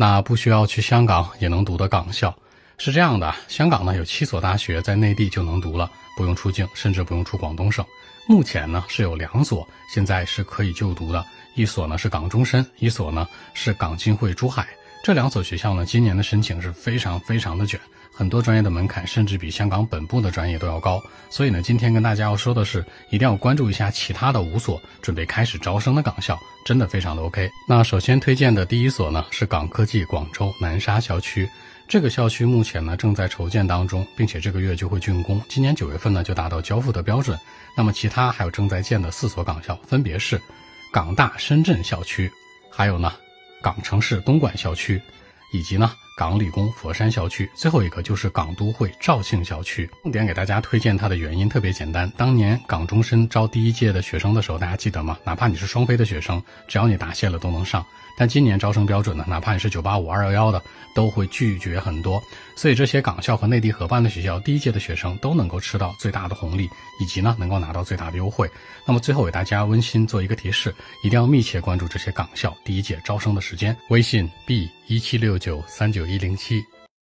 那不需要去香港也能读的港校。是这样的，香港呢有七所大学在内地就能读了，不用出境，甚至不用出广东省。目前呢是有两所现在是可以就读的，一所呢是港中深，一所呢是港金汇珠海。这两所学校呢今年的申请是非常非常的卷，很多专业的门槛甚至比香港本部的专业都要高。所以呢今天跟大家要说的是，一定要关注一下其他的五所准备开始招生的港校，真的非常的 OK。那首先推荐的第一所呢是港科技广州南沙校区。这个校区目前呢正在筹建当中，并且这个月就会竣工，今年九月份呢就达到交付的标准。那么其他还有正在建的四所港校，分别是港大深圳校区，还有呢港城市东莞校区，以及呢港理工佛山校区，最后一个就是港都会肇庆校区。重点给大家推荐它的原因特别简单，当年港中深招第一届的学生的时候，大家记得吗？哪怕你是双非的学生，只要你答谢了都能上。但今年招生标准呢，哪怕你是九八五、二幺幺的，都会拒绝很多。所以这些港校和内地合办的学校，第一届的学生都能够吃到最大的红利，以及呢能够拿到最大的优惠。那么最后给大家温馨做一个提示，一定要密切关注这些港校第一届招生的时间。微信 b 一七六九三九一零七。